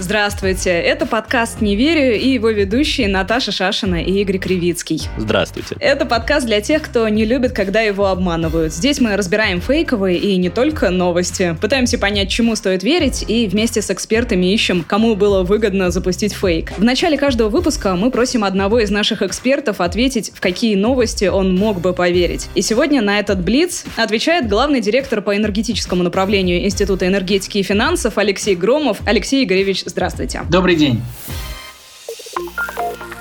Здравствуйте, это подкаст «Не верю» и его ведущие Наташа Шашина и Игорь Кривицкий. Здравствуйте. Это подкаст для тех, кто не любит, когда его обманывают. Здесь мы разбираем фейковые и не только новости. Пытаемся понять, чему стоит верить, и вместе с экспертами ищем, кому было выгодно запустить фейк. В начале каждого выпуска мы просим одного из наших экспертов ответить, в какие новости он мог бы поверить. И сегодня на этот блиц отвечает главный директор по энергетическому направлению Института энергетики и финансов Алексей Громов. Алексей Игоревич, Здравствуйте. Добрый день.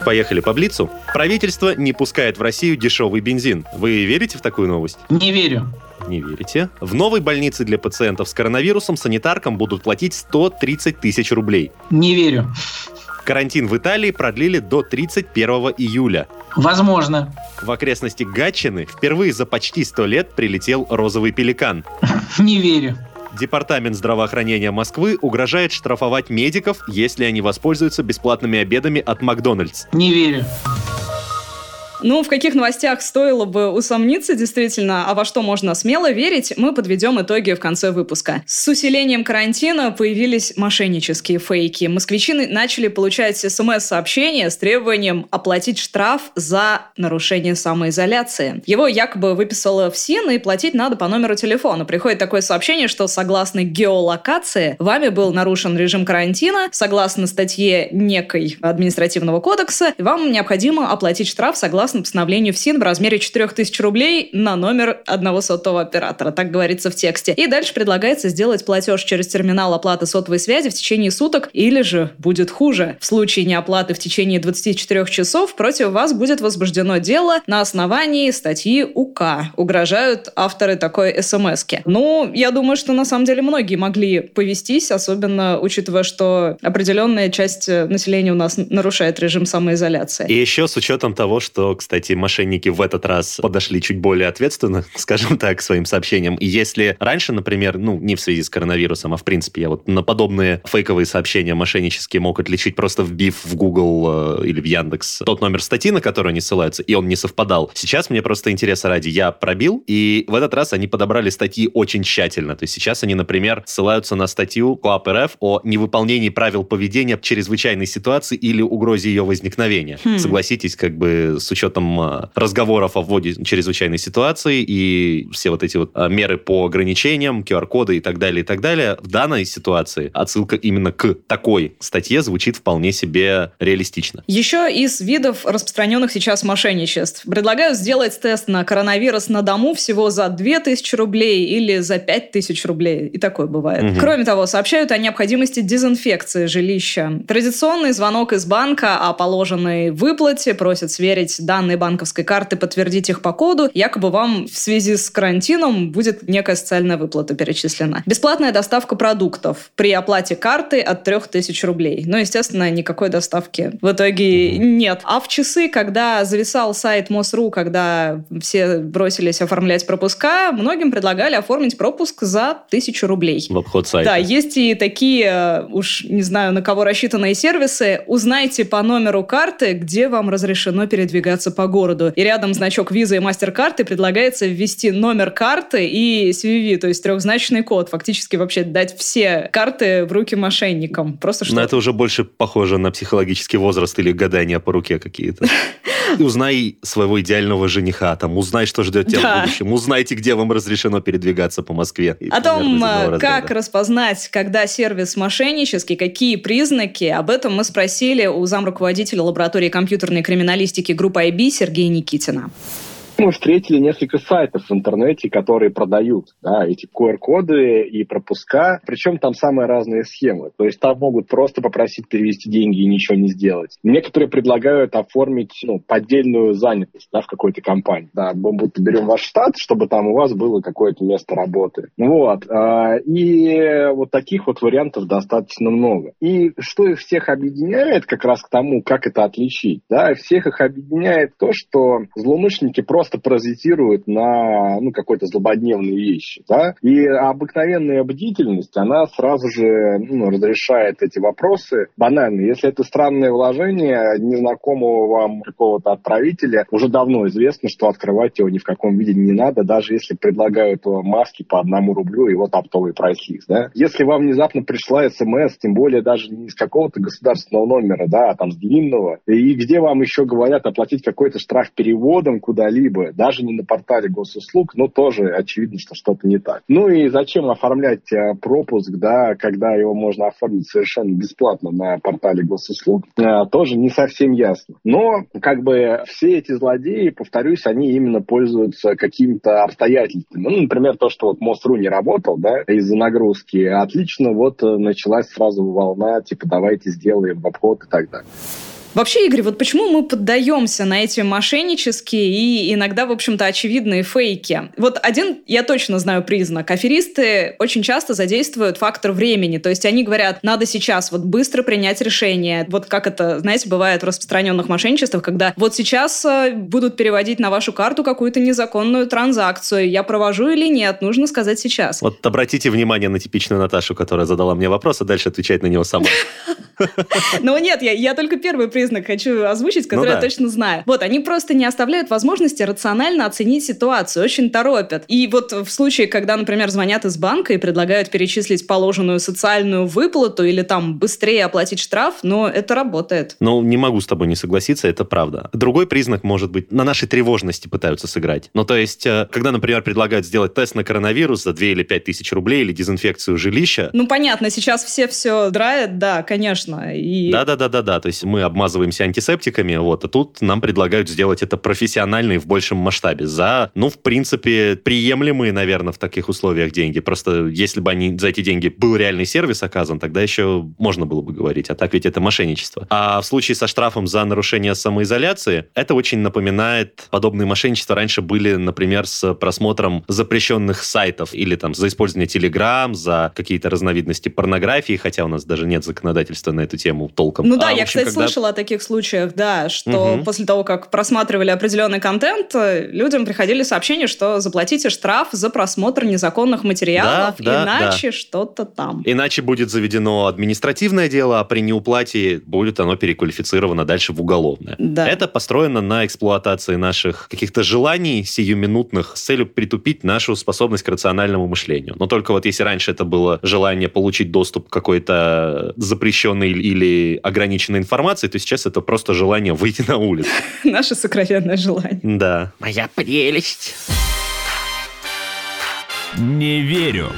Поехали по Блицу. Правительство не пускает в Россию дешевый бензин. Вы верите в такую новость? Не верю. Не верите? В новой больнице для пациентов с коронавирусом санитаркам будут платить 130 тысяч рублей. Не верю. Карантин в Италии продлили до 31 июля. Возможно. В окрестности Гатчины впервые за почти 100 лет прилетел розовый пеликан. Не верю. Департамент здравоохранения Москвы угрожает штрафовать медиков, если они воспользуются бесплатными обедами от Макдональдс. Не верю. Ну, в каких новостях стоило бы усомниться действительно, а во что можно смело верить, мы подведем итоги в конце выпуска. С усилением карантина появились мошеннические фейки. Москвичи начали получать смс-сообщения с требованием оплатить штраф за нарушение самоизоляции. Его якобы выписала ФСИН, и платить надо по номеру телефона. Приходит такое сообщение, что согласно геолокации вами был нарушен режим карантина, согласно статье некой административного кодекса, вам необходимо оплатить штраф согласно согласно постановлению ФСИН в размере 4000 рублей на номер одного сотового оператора, так говорится в тексте. И дальше предлагается сделать платеж через терминал оплаты сотовой связи в течение суток или же будет хуже. В случае неоплаты в течение 24 часов против вас будет возбуждено дело на основании статьи УК. Угрожают авторы такой смс -ки. Ну, я думаю, что на самом деле многие могли повестись, особенно учитывая, что определенная часть населения у нас нарушает режим самоизоляции. И еще с учетом того, что, кстати, мошенники в этот раз подошли чуть более ответственно, скажем так, к своим сообщениям. И если раньше, например, ну, не в связи с коронавирусом, а в принципе, я вот на подобные фейковые сообщения мошеннические мог отличить просто вбив в Google э, или в Яндекс тот номер статьи, на который они ссылаются, и он не совпадал. Сейчас мне просто интереса ради, я пробил, и в этот раз они подобрали статьи очень тщательно. То есть сейчас они, например, ссылаются на статью КОАП РФ о невыполнении правил поведения в чрезвычайной ситуации или угрозе ее возникновения. Хм. Согласитесь, как бы с учетом учетом а, разговоров о вводе чрезвычайной ситуации и все вот эти вот а, меры по ограничениям, QR-коды и так далее, и так далее, в данной ситуации отсылка именно к такой статье звучит вполне себе реалистично. Еще из видов распространенных сейчас мошенничеств. Предлагаю сделать тест на коронавирус на дому всего за 2000 рублей или за 5000 рублей. И такое бывает. Угу. Кроме того, сообщают о необходимости дезинфекции жилища. Традиционный звонок из банка о положенной выплате просят сверить данные данные банковской карты, подтвердить их по коду, якобы вам в связи с карантином будет некая социальная выплата перечислена. Бесплатная доставка продуктов при оплате карты от 3000 рублей. Но, естественно, никакой доставки в итоге нет. А в часы, когда зависал сайт МОСРУ, когда все бросились оформлять пропуска, многим предлагали оформить пропуск за 1000 рублей. В обход сайта. Да, есть и такие, уж не знаю, на кого рассчитанные сервисы. Узнайте по номеру карты, где вам разрешено передвигаться по городу. И рядом значок виза и мастер-карты предлагается ввести номер карты и CVV, то есть трехзначный код. Фактически вообще дать все карты в руки мошенникам. Просто что... Но это уже больше похоже на психологический возраст или гадания по руке какие-то. Узнай своего идеального жениха, там, узнай, что ждет тебя да. в будущем, узнайте, где вам разрешено передвигаться по Москве. О том, э, как распознать, когда сервис мошеннический, какие признаки, об этом мы спросили у замруководителя лаборатории компьютерной криминалистики группы IB Сергея Никитина мы встретили несколько сайтов в интернете, которые продают да, эти QR-коды и пропуска. Причем там самые разные схемы. То есть там могут просто попросить перевести деньги и ничего не сделать. Некоторые предлагают оформить ну, поддельную занятость да, в какой-то компании. Да, мы будто берем ваш штат, чтобы там у вас было какое-то место работы. Вот. А, и вот таких вот вариантов достаточно много. И что их всех объединяет как раз к тому, как это отличить? Да, всех их объединяет то, что злоумышленники просто просто паразитируют на ну, какой-то злободневной вещи. Да? И обыкновенная бдительность, она сразу же ну, разрешает эти вопросы. Банально, если это странное вложение незнакомого вам какого-то отправителя, уже давно известно, что открывать его ни в каком виде не надо, даже если предлагают маски по одному рублю и вот оптовый прайс-лист. Да? Если вам внезапно пришла смс, тем более даже не из какого-то государственного номера, да, а там с длинного, и где вам еще говорят оплатить какой-то штраф переводом куда-либо, даже не на портале госуслуг, но тоже очевидно, что что-то не так. Ну и зачем оформлять э, пропуск, да, когда его можно оформить совершенно бесплатно на портале госуслуг, э, тоже не совсем ясно. Но как бы все эти злодеи, повторюсь, они именно пользуются какими-то обстоятельствами. Ну, например, то, что вот МОСРУ не работал, да, из-за нагрузки, отлично, вот э, началась сразу волна, типа, давайте сделаем обход и так далее. Вообще, Игорь, вот почему мы поддаемся на эти мошеннические и иногда, в общем-то, очевидные фейки? Вот один, я точно знаю признак. Аферисты очень часто задействуют фактор времени. То есть они говорят, надо сейчас вот быстро принять решение. Вот как это, знаете, бывает в распространенных мошенничествах, когда вот сейчас э, будут переводить на вашу карту какую-то незаконную транзакцию. Я провожу или нет, нужно сказать сейчас. Вот обратите внимание на типичную Наташу, которая задала мне вопрос, а дальше отвечает на него сама. Ну нет, я только первый признак хочу озвучить, который ну, да. я точно знаю. Вот, они просто не оставляют возможности рационально оценить ситуацию, очень торопят. И вот в случае, когда, например, звонят из банка и предлагают перечислить положенную социальную выплату или там быстрее оплатить штраф, но это работает. Ну, не могу с тобой не согласиться, это правда. Другой признак может быть, на нашей тревожности пытаются сыграть. Ну, то есть, э, когда, например, предлагают сделать тест на коронавирус за 2 или 5 тысяч рублей или дезинфекцию жилища. Ну, понятно, сейчас все все драют, да, конечно. И... Да-да-да-да-да, то есть мы обмазываем обмазываемся антисептиками, вот, а тут нам предлагают сделать это профессионально и в большем масштабе за, ну, в принципе, приемлемые, наверное, в таких условиях деньги. Просто если бы они за эти деньги был реальный сервис оказан, тогда еще можно было бы говорить, а так ведь это мошенничество. А в случае со штрафом за нарушение самоизоляции, это очень напоминает подобные мошенничества. Раньше были, например, с просмотром запрещенных сайтов или там за использование Telegram, за какие-то разновидности порнографии, хотя у нас даже нет законодательства на эту тему толком. Ну да, а, я, общем, кстати, когда... слышала о таких случаях, да, что угу. после того, как просматривали определенный контент, людям приходили сообщения, что заплатите штраф за просмотр незаконных материалов, да, да, иначе да. что-то там. Иначе будет заведено административное дело, а при неуплате будет оно переквалифицировано дальше в уголовное. Да. Это построено на эксплуатации наших каких-то желаний сиюминутных с целью притупить нашу способность к рациональному мышлению. Но только вот если раньше это было желание получить доступ к какой-то запрещенной или ограниченной информации, то сейчас это просто желание выйти на улицу. Наше сокровенное желание. Да. Моя прелесть. Не верю.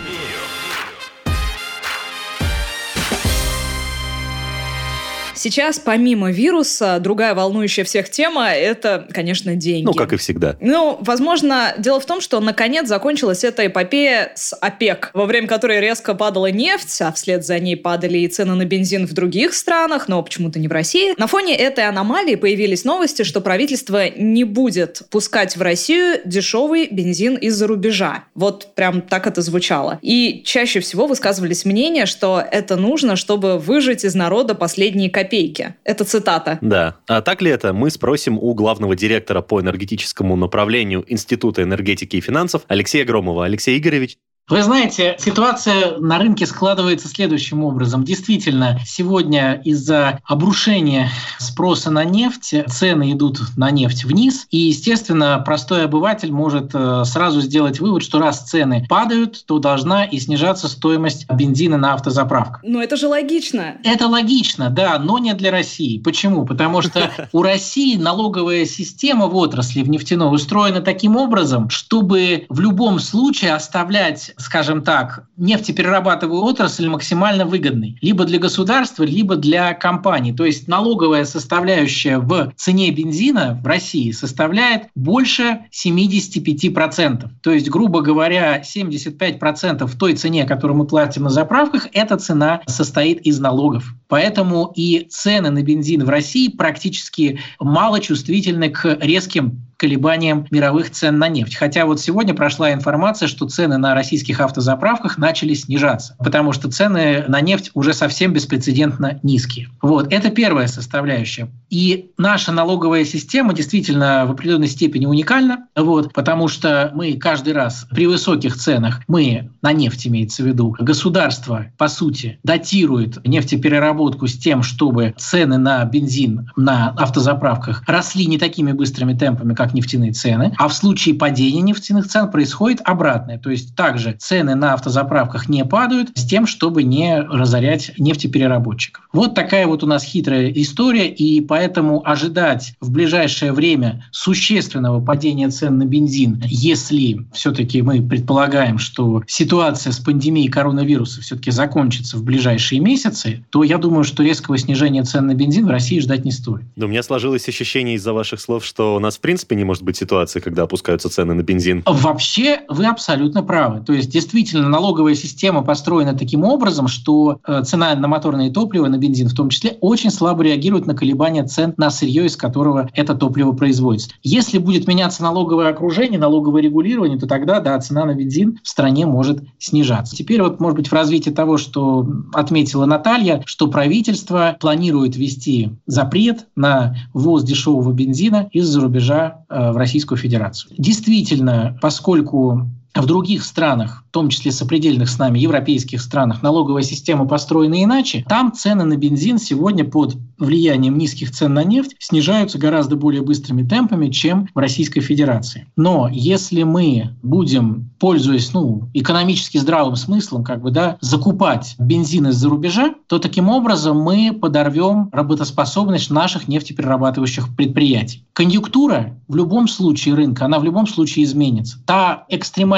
Сейчас, помимо вируса, другая волнующая всех тема – это, конечно, деньги. Ну, как и всегда. Ну, возможно, дело в том, что наконец закончилась эта эпопея с ОПЕК, во время которой резко падала нефть, а вслед за ней падали и цены на бензин в других странах, но почему-то не в России. На фоне этой аномалии появились новости, что правительство не будет пускать в Россию дешевый бензин из-за рубежа. Вот прям так это звучало. И чаще всего высказывались мнения, что это нужно, чтобы выжать из народа последние копейки копейки. Это цитата. Да. А так ли это? Мы спросим у главного директора по энергетическому направлению Института энергетики и финансов Алексея Громова. Алексей Игоревич, вы знаете, ситуация на рынке складывается следующим образом. Действительно, сегодня из-за обрушения спроса на нефть цены идут на нефть вниз. И, естественно, простой обыватель может э, сразу сделать вывод, что раз цены падают, то должна и снижаться стоимость бензина на автозаправках. Но это же логично. Это логично, да, но не для России. Почему? Потому что у России налоговая система в отрасли в нефтяной устроена таким образом, чтобы в любом случае оставлять скажем так, нефтеперерабатывающую отрасль максимально выгодной. Либо для государства, либо для компаний. То есть налоговая составляющая в цене бензина в России составляет больше 75%. То есть, грубо говоря, 75% в той цене, которую мы платим на заправках, эта цена состоит из налогов. Поэтому и цены на бензин в России практически мало чувствительны к резким колебаниям мировых цен на нефть. Хотя вот сегодня прошла информация, что цены на российских автозаправках начали снижаться, потому что цены на нефть уже совсем беспрецедентно низкие. Вот, это первая составляющая. И наша налоговая система действительно в определенной степени уникальна, вот, потому что мы каждый раз при высоких ценах, мы, на нефть имеется в виду, государство, по сути, датирует нефтепереработку с тем, чтобы цены на бензин на автозаправках росли не такими быстрыми темпами, как нефтяные цены, а в случае падения нефтяных цен происходит обратное. То есть также цены на автозаправках не падают с тем, чтобы не разорять нефтепереработчиков. Вот такая вот у нас хитрая история, и поэтому ожидать в ближайшее время существенного падения цен на бензин, если все-таки мы предполагаем, что ситуация с пандемией коронавируса все-таки закончится в ближайшие месяцы, то я думаю, что резкого снижения цен на бензин в России ждать не стоит. Да, у меня сложилось ощущение из-за ваших слов, что у нас в принципе не может быть ситуации, когда опускаются цены на бензин. Вообще вы абсолютно правы. То есть действительно налоговая система построена таким образом, что э, цена на моторное топливо, на бензин в том числе, очень слабо реагирует на колебания цен на сырье, из которого это топливо производится. Если будет меняться налоговое окружение, налоговое регулирование, то тогда, да, цена на бензин в стране может снижаться. Теперь вот, может быть, в развитии того, что отметила Наталья, что правительство планирует ввести запрет на ввоз дешевого бензина из-за рубежа в Российскую Федерацию. Действительно, поскольку в других странах, в том числе сопредельных с нами европейских странах, налоговая система построена иначе, там цены на бензин сегодня под влиянием низких цен на нефть снижаются гораздо более быстрыми темпами, чем в Российской Федерации. Но если мы будем, пользуясь ну, экономически здравым смыслом, как бы, да, закупать бензин из-за рубежа, то таким образом мы подорвем работоспособность наших нефтеперерабатывающих предприятий. Конъюнктура в любом случае рынка, она в любом случае изменится. Та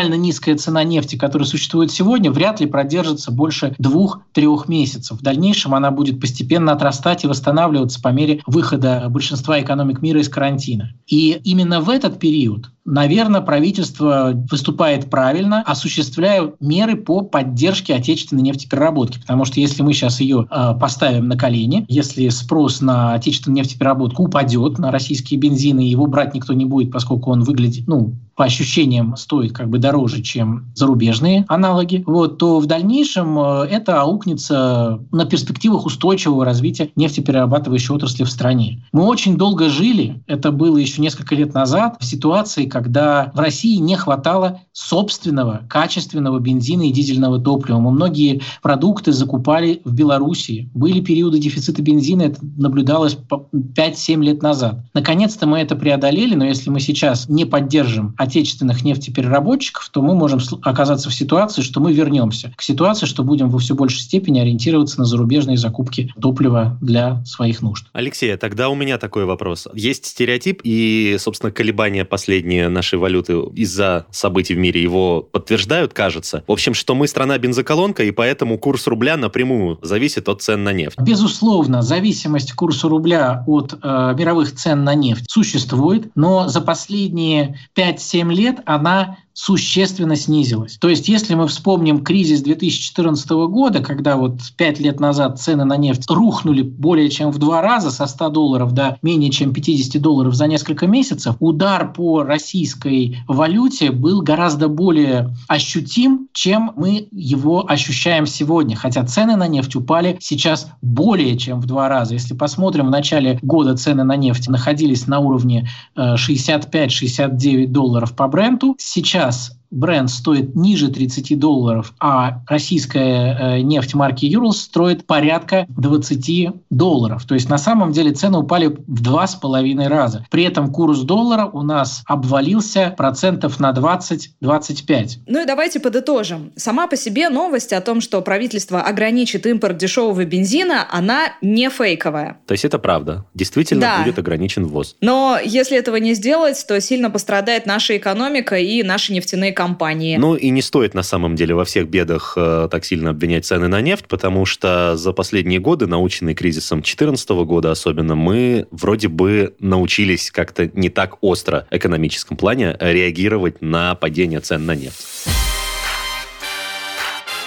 экстремально низкая цена нефти, которая существует сегодня, вряд ли продержится больше двух-трех месяцев. В дальнейшем она будет постепенно отрастать и восстанавливаться по мере выхода большинства экономик мира из карантина. И именно в этот период наверное, правительство выступает правильно, осуществляя меры по поддержке отечественной нефтепереработки. Потому что если мы сейчас ее э, поставим на колени, если спрос на отечественную нефтепереработку упадет на российские бензины, его брать никто не будет, поскольку он выглядит, ну, по ощущениям стоит как бы дороже, чем зарубежные аналоги, вот, то в дальнейшем э, это аукнется на перспективах устойчивого развития нефтеперерабатывающей отрасли в стране. Мы очень долго жили, это было еще несколько лет назад, в ситуации, когда в России не хватало собственного качественного бензина и дизельного топлива. Мы многие продукты закупали в Белоруссии. Были периоды дефицита бензина, это наблюдалось 5-7 лет назад. Наконец-то мы это преодолели, но если мы сейчас не поддержим отечественных нефтепереработчиков, то мы можем оказаться в ситуации, что мы вернемся к ситуации, что будем во все большей степени ориентироваться на зарубежные закупки топлива для своих нужд. Алексей, а тогда у меня такой вопрос. Есть стереотип и, собственно, колебания последние нашей валюты из-за событий в мире его подтверждают, кажется. В общем, что мы страна-бензоколонка, и поэтому курс рубля напрямую зависит от цен на нефть. Безусловно, зависимость курса рубля от э, мировых цен на нефть существует, но за последние 5-7 лет она существенно снизилась. То есть, если мы вспомним кризис 2014 года, когда вот 5 лет назад цены на нефть рухнули более чем в два раза со 100 долларов до менее чем 50 долларов за несколько месяцев, удар по российской валюте был гораздо более ощутим, чем мы его ощущаем сегодня. Хотя цены на нефть упали сейчас более чем в два раза. Если посмотрим, в начале года цены на нефть находились на уровне 65-69 э, долларов по бренду. Сейчас сейчас бренд стоит ниже 30 долларов, а российская э, нефть марки Юрлс стоит порядка 20 долларов. То есть на самом деле цены упали в два с половиной раза. При этом курс доллара у нас обвалился процентов на 20-25. Ну и давайте подытожим. Сама по себе новость о том, что правительство ограничит импорт дешевого бензина, она не фейковая. То есть это правда. Действительно да. будет ограничен ввоз. Но если этого не сделать, то сильно пострадает наша экономика и наши нефтяные компании компании. Ну и не стоит на самом деле во всех бедах э, так сильно обвинять цены на нефть, потому что за последние годы, наученные кризисом 2014 года особенно, мы вроде бы научились как-то не так остро в экономическом плане реагировать на падение цен на нефть.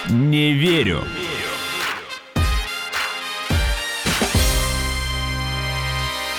Не верю.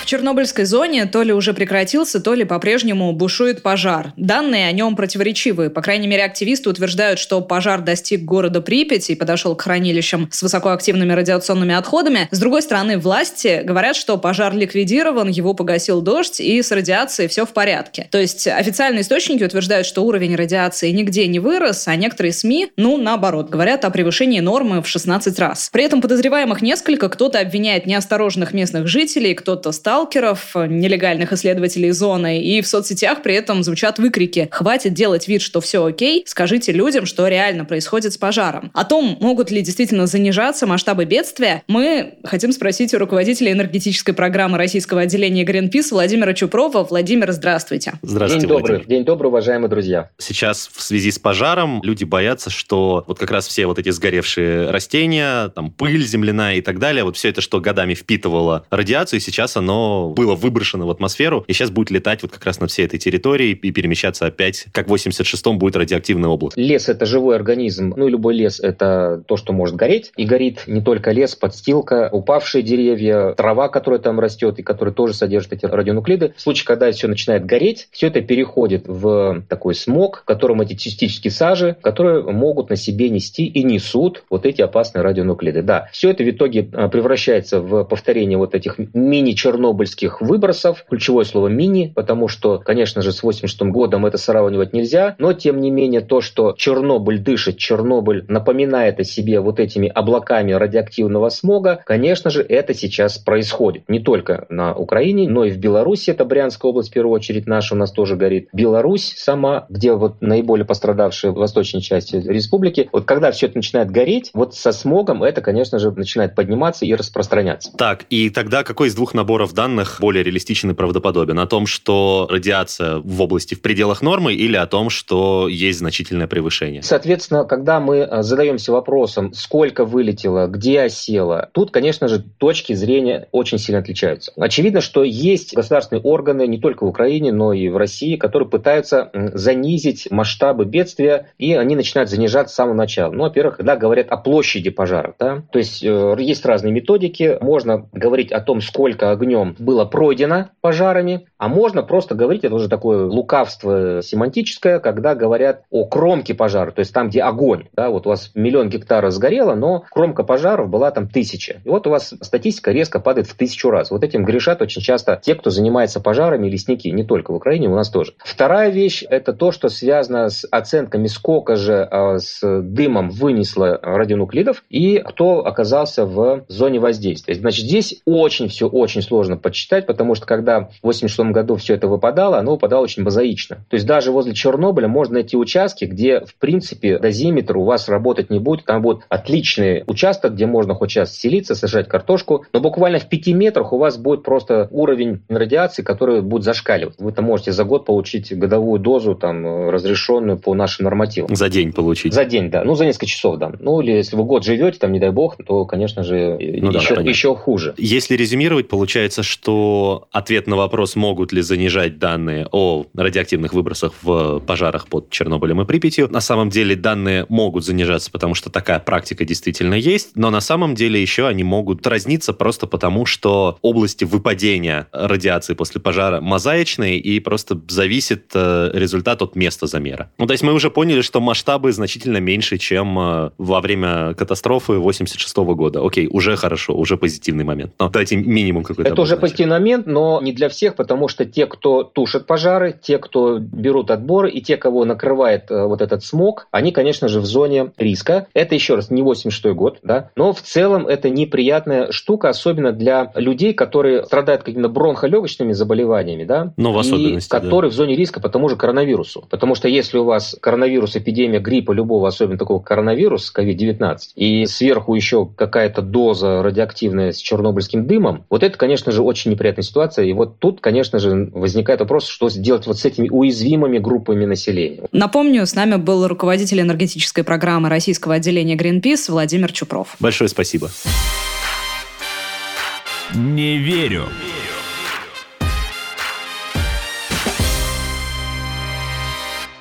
Чернобыльской зоне то ли уже прекратился, то ли по-прежнему бушует пожар. Данные о нем противоречивые. По крайней мере, активисты утверждают, что пожар достиг города Припять и подошел к хранилищам с высокоактивными радиационными отходами. С другой стороны, власти говорят, что пожар ликвидирован, его погасил дождь, и с радиацией все в порядке. То есть официальные источники утверждают, что уровень радиации нигде не вырос, а некоторые СМИ, ну, наоборот, говорят о превышении нормы в 16 раз. При этом подозреваемых несколько, кто-то обвиняет неосторожных местных жителей, кто-то сталкеров, нелегальных исследователей зоны, и в соцсетях при этом звучат выкрики «Хватит делать вид, что все окей, скажите людям, что реально происходит с пожаром». О том, могут ли действительно занижаться масштабы бедствия, мы хотим спросить у руководителя энергетической программы российского отделения Greenpeace Владимира Чупрова. Владимир, здравствуйте. Здравствуйте, День добрый. Владимир. День добрый, уважаемые друзья. Сейчас в связи с пожаром люди боятся, что вот как раз все вот эти сгоревшие растения, там пыль земляная и так далее, вот все это, что годами впитывало радиацию, сейчас оно было выброшено в атмосферу, и сейчас будет летать вот как раз над всей этой территорией и перемещаться опять, как в 86-м будет радиоактивное облако. Лес – это живой организм, ну и любой лес – это то, что может гореть, и горит не только лес, подстилка, упавшие деревья, трава, которая там растет и которая тоже содержит эти радионуклиды. В случае, когда все начинает гореть, все это переходит в такой смог, в котором эти частички сажи, которые могут на себе нести и несут вот эти опасные радионуклиды. Да, все это в итоге а, превращается в повторение вот этих мини-чернобыльских выбросов. Ключевое слово «мини», потому что, конечно же, с 86 годом это сравнивать нельзя, но, тем не менее, то, что Чернобыль дышит, Чернобыль напоминает о себе вот этими облаками радиоактивного смога, конечно же, это сейчас происходит. Не только на Украине, но и в Беларуси, это Брянская область, в первую очередь наша у нас тоже горит. Беларусь сама, где вот наиболее пострадавшие в восточной части республики, вот когда все это начинает гореть, вот со смогом это, конечно же, начинает подниматься и распространяться. Так, и тогда какой из двух наборов данных более реалистичен и правдоподобен? О том, что радиация в области в пределах нормы или о том, что есть значительное превышение? Соответственно, когда мы э, задаемся вопросом, сколько вылетело, где осело, тут, конечно же, точки зрения очень сильно отличаются. Очевидно, что есть государственные органы не только в Украине, но и в России, которые пытаются занизить масштабы бедствия, и они начинают занижать с самого начала. Ну, во-первых, когда говорят о площади пожаров, да, то есть э, есть разные методики, можно говорить о том, сколько огнем было пройдено пожарами, а можно просто говорить, это уже такое лукавство семантическое, когда говорят о кромке пожара, то есть там, где огонь. Да, вот у вас миллион гектаров сгорело, но кромка пожаров была там тысяча. И вот у вас статистика резко падает в тысячу раз. Вот этим грешат очень часто те, кто занимается пожарами, лесники, не только в Украине, у нас тоже. Вторая вещь – это то, что связано с оценками, сколько же а, с дымом вынесло радионуклидов и кто оказался в зоне воздействия. Значит, здесь очень все очень сложно подсчитать, потому что когда в 86 году все это выпадало, оно выпадало очень базаично. То есть даже возле Чернобыля можно найти участки, где, в принципе, дозиметр у вас работать не будет. Там будет отличный участок, где можно хоть сейчас селиться, сажать картошку, но буквально в пяти метрах у вас будет просто уровень радиации, который будет зашкаливать. Вы там можете за год получить годовую дозу, там, разрешенную по нашим нормативам. За день получить? За день, да. Ну, за несколько часов, да. Ну, или если вы год живете, там, не дай бог, то, конечно же, ну, еще, да, еще хуже. Если резюмировать, получается, что ответ на вопрос, могут ли занижать данные о радиоактивных выбросах в пожарах под Чернобылем и Припятью, на самом деле данные могут занижаться, потому что такая практика действительно есть, но на самом деле еще они могут разниться просто потому, что области выпадения радиации после пожара мозаичные и просто зависит э, результат от места замера. Ну, то есть мы уже поняли, что масштабы значительно меньше, чем э, во время катастрофы 86 -го года. Окей, уже хорошо, уже позитивный момент. Но давайте минимум какой-то. Это уже позитивный момент, но не для всех, потому что те, кто тушат пожары, те, кто берут отборы и те, кого накрывает э, вот этот смог, они, конечно же, в зоне риска. Это, еще раз, не 86 год, да, но в целом это неприятная штука, особенно для людей, которые страдают какими-то бронхолегочными заболеваниями, да, но в особенности, и которые да. в зоне риска по тому же коронавирусу. Потому что если у вас коронавирус, эпидемия гриппа любого, особенно такого коронавируса, COVID-19, и сверху еще какая-то доза радиоактивная с чернобыльским дымом, вот это, конечно же, очень неприятная ситуация. И вот тут, конечно же, возникает вопрос, что сделать вот с этими уязвимыми группами населения. Напомню, с нами был руководитель энергетической программы российского отделения Greenpeace Владимир Чупров. Большое спасибо. Не верю.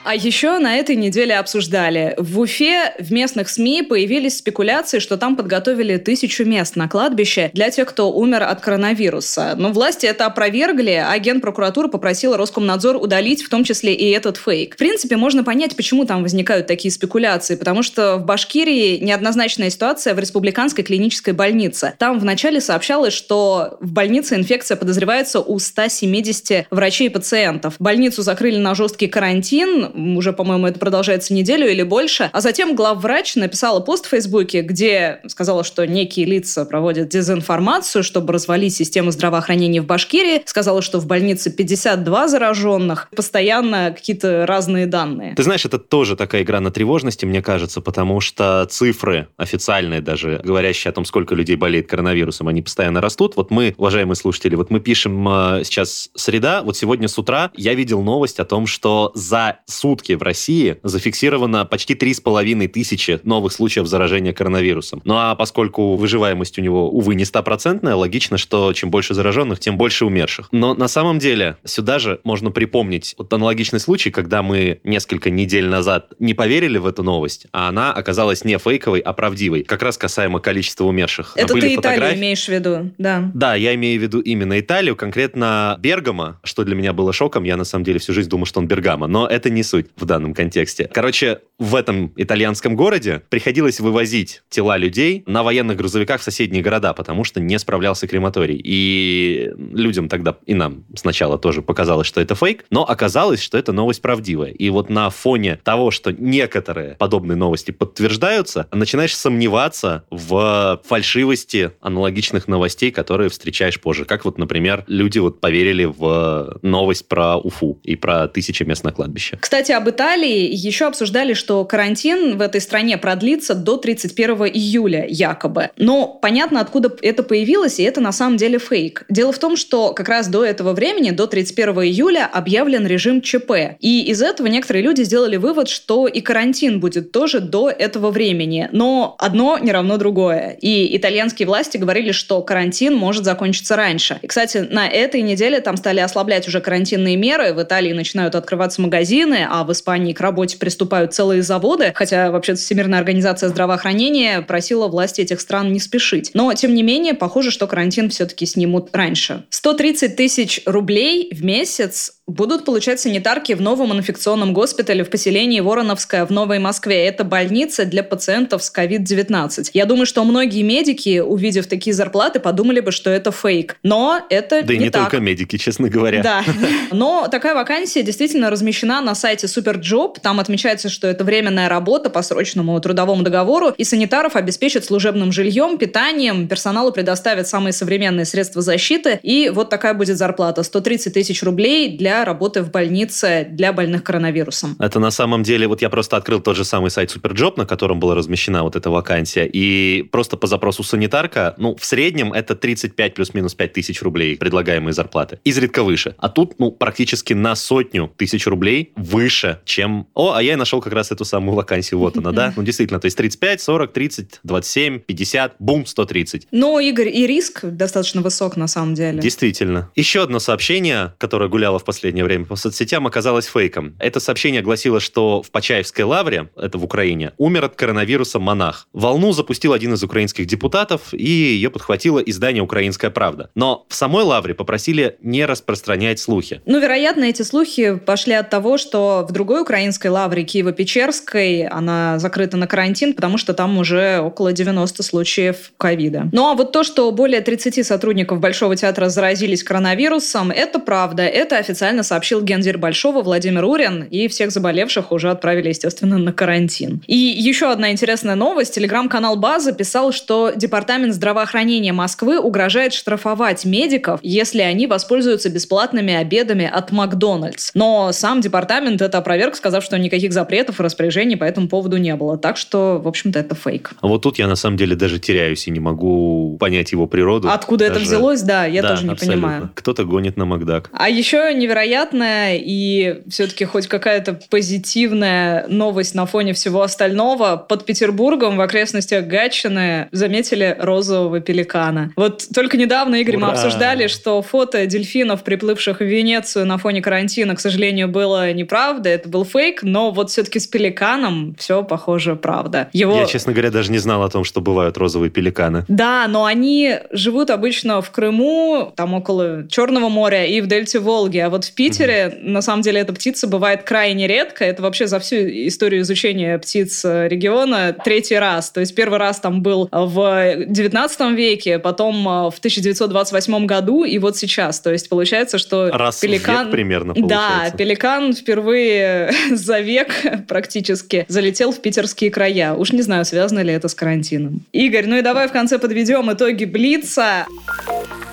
А еще на этой неделе обсуждали. В Уфе в местных СМИ появились спекуляции, что там подготовили тысячу мест на кладбище для тех, кто умер от коронавируса. Но власти это опровергли, а генпрокуратура попросила Роскомнадзор удалить в том числе и этот фейк. В принципе, можно понять, почему там возникают такие спекуляции, потому что в Башкирии неоднозначная ситуация в республиканской клинической больнице. Там вначале сообщалось, что в больнице инфекция подозревается у 170 врачей и пациентов. Больницу закрыли на жесткий карантин, уже, по-моему, это продолжается неделю или больше. А затем главврач написала пост в Фейсбуке, где сказала, что некие лица проводят дезинформацию, чтобы развалить систему здравоохранения в Башкирии. Сказала, что в больнице 52 зараженных. Постоянно какие-то разные данные. Ты знаешь, это тоже такая игра на тревожности, мне кажется, потому что цифры официальные даже, говорящие о том, сколько людей болеет коронавирусом, они постоянно растут. Вот мы, уважаемые слушатели, вот мы пишем э, сейчас среда, вот сегодня с утра я видел новость о том, что за сутки сутки в России зафиксировано почти 3,5 тысячи новых случаев заражения коронавирусом. Ну а поскольку выживаемость у него, увы, не стопроцентная, логично, что чем больше зараженных, тем больше умерших. Но на самом деле сюда же можно припомнить вот аналогичный случай, когда мы несколько недель назад не поверили в эту новость, а она оказалась не фейковой, а правдивой. Как раз касаемо количества умерших. Это Были ты фотографии... Италию имеешь в виду, да. Да, я имею в виду именно Италию, конкретно Бергамо, что для меня было шоком. Я на самом деле всю жизнь думал, что он Бергамо, но это не суть суть в данном контексте. Короче, в этом итальянском городе приходилось вывозить тела людей на военных грузовиках в соседние города, потому что не справлялся крематорий. И людям тогда, и нам сначала тоже показалось, что это фейк, но оказалось, что это новость правдивая. И вот на фоне того, что некоторые подобные новости подтверждаются, начинаешь сомневаться в фальшивости аналогичных новостей, которые встречаешь позже. Как вот, например, люди вот поверили в новость про Уфу и про тысячи мест на кладбище. Кстати, об Италии еще обсуждали, что карантин в этой стране продлится до 31 июля якобы. Но понятно, откуда это появилось, и это на самом деле фейк. Дело в том, что как раз до этого времени, до 31 июля, объявлен режим ЧП. И из этого некоторые люди сделали вывод, что и карантин будет тоже до этого времени. Но одно не равно другое. И итальянские власти говорили, что карантин может закончиться раньше. И, кстати, на этой неделе там стали ослаблять уже карантинные меры. В Италии начинают открываться магазины, а в Испании к работе приступают целые заводы, хотя вообще Всемирная организация здравоохранения просила власти этих стран не спешить. Но, тем не менее, похоже, что карантин все-таки снимут раньше. 130 тысяч рублей в месяц будут получать санитарки в новом инфекционном госпитале в поселении Вороновское в Новой Москве. Это больница для пациентов с COVID-19. Я думаю, что многие медики, увидев такие зарплаты, подумали бы, что это фейк. Но это Да не и не так. только медики, честно говоря. Да. Но такая вакансия действительно размещена на сайте Суперджоb. Там отмечается, что это временная работа по срочному трудовому договору, и санитаров обеспечат служебным жильем, питанием, персоналу предоставят самые современные средства защиты, и вот такая будет зарплата. 130 тысяч рублей для работы в больнице для больных коронавирусом. Это на самом деле, вот я просто открыл тот же самый сайт Superjob, на котором была размещена вот эта вакансия, и просто по запросу санитарка, ну, в среднем это 35 плюс-минус 5 тысяч рублей предлагаемые зарплаты. Изредка выше. А тут, ну, практически на сотню тысяч рублей выше, чем... О, а я и нашел как раз эту самую вакансию, вот она, да? Ну, действительно, то есть 35, 40, 30, 27, 50, бум, 130. Но, Игорь, и риск достаточно высок на самом деле. Действительно. Еще одно сообщение, которое гуляло в последнее последнее время по соцсетям оказалось фейком. Это сообщение гласило, что в Почаевской лавре, это в Украине, умер от коронавируса монах. Волну запустил один из украинских депутатов, и ее подхватило издание «Украинская правда». Но в самой лавре попросили не распространять слухи. Ну, вероятно, эти слухи пошли от того, что в другой украинской лавре Киево-Печерской она закрыта на карантин, потому что там уже около 90 случаев ковида. Ну, а вот то, что более 30 сотрудников Большого театра заразились коронавирусом, это правда. Это официально официально сообщил гендир Большого Владимир Урин, и всех заболевших уже отправили, естественно, на карантин. И еще одна интересная новость. Телеграм-канал База писал, что Департамент здравоохранения Москвы угрожает штрафовать медиков, если они воспользуются бесплатными обедами от Макдональдс. Но сам департамент это опроверг, сказав, что никаких запретов и распоряжений по этому поводу не было. Так что, в общем-то, это фейк. А вот тут я на самом деле даже теряюсь и не могу понять его природу. Откуда даже... это взялось, да, я да, тоже не абсолютно. понимаю. Кто-то гонит на Макдак. А еще невероятно невероятная и все-таки хоть какая-то позитивная новость на фоне всего остального. Под Петербургом в окрестностях Гатчины заметили розового пеликана. Вот только недавно, Игорь, Ура! мы обсуждали, что фото дельфинов, приплывших в Венецию на фоне карантина, к сожалению, было неправда, это был фейк, но вот все-таки с пеликаном все похоже правда. Его... Я, честно говоря, даже не знал о том, что бывают розовые пеликаны. Да, но они живут обычно в Крыму, там около Черного моря и в дельте Волги, а вот в Питере, угу. на самом деле, эта птица бывает крайне редко. Это вообще за всю историю изучения птиц региона третий раз. То есть первый раз там был в 19 веке, потом в 1928 году и вот сейчас. То есть получается, что раз пеликан... век примерно получается. Да, пеликан впервые за век практически залетел в питерские края. Уж не знаю, связано ли это с карантином. Игорь, ну и давай в конце подведем итоги Блица.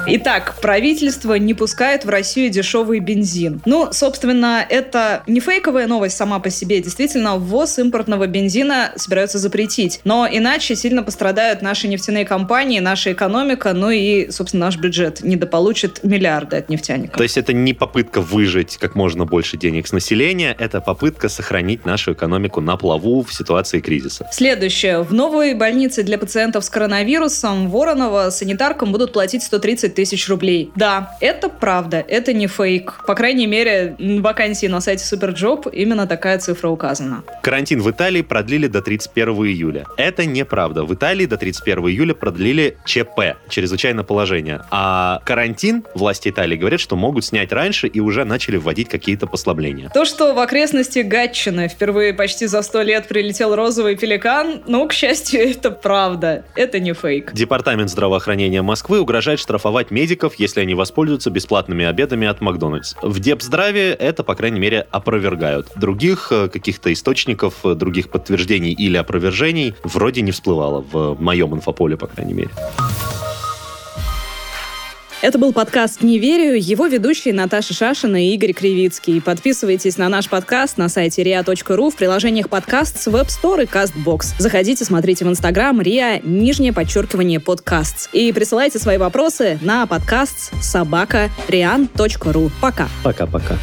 Итак, правительство не пускает в Россию дешевый бензин. Ну, собственно, это не фейковая новость сама по себе. Действительно, ввоз импортного бензина собираются запретить. Но иначе сильно пострадают наши нефтяные компании, наша экономика, ну и, собственно, наш бюджет недополучит миллиарды от нефтяников. То есть это не попытка выжить как можно больше денег с населения, это попытка сохранить нашу экономику на плаву в ситуации кризиса. Следующее. В новой больнице для пациентов с коронавирусом Воронова санитаркам будут платить 130 тысяч рублей. Да, это правда, это не фейк. По крайней мере, в вакансии на сайте Superjob именно такая цифра указана. Карантин в Италии продлили до 31 июля. Это неправда. В Италии до 31 июля продлили ЧП, чрезвычайное положение. А карантин власти Италии говорят, что могут снять раньше и уже начали вводить какие-то послабления. То, что в окрестности Гатчины впервые почти за сто лет прилетел розовый пеликан, ну, к счастью, это правда. Это не фейк. Департамент здравоохранения Москвы угрожает штрафовать медиков, если они воспользуются бесплатными обедами от Макдональдс. В Депздраве это, по крайней мере, опровергают. Других э, каких-то источников, э, других подтверждений или опровержений вроде не всплывало в моем инфополе, по крайней мере. Это был подкаст «Не верю». Его ведущие Наташа Шашина и Игорь Кривицкий. Подписывайтесь на наш подкаст на сайте ria.ru в приложениях подкаст с Web Store и CastBox. Заходите, смотрите в Инстаграм ria, нижнее подчеркивание подкаст. И присылайте свои вопросы на подкаст собака rian.ru. Пока. Пока-пока.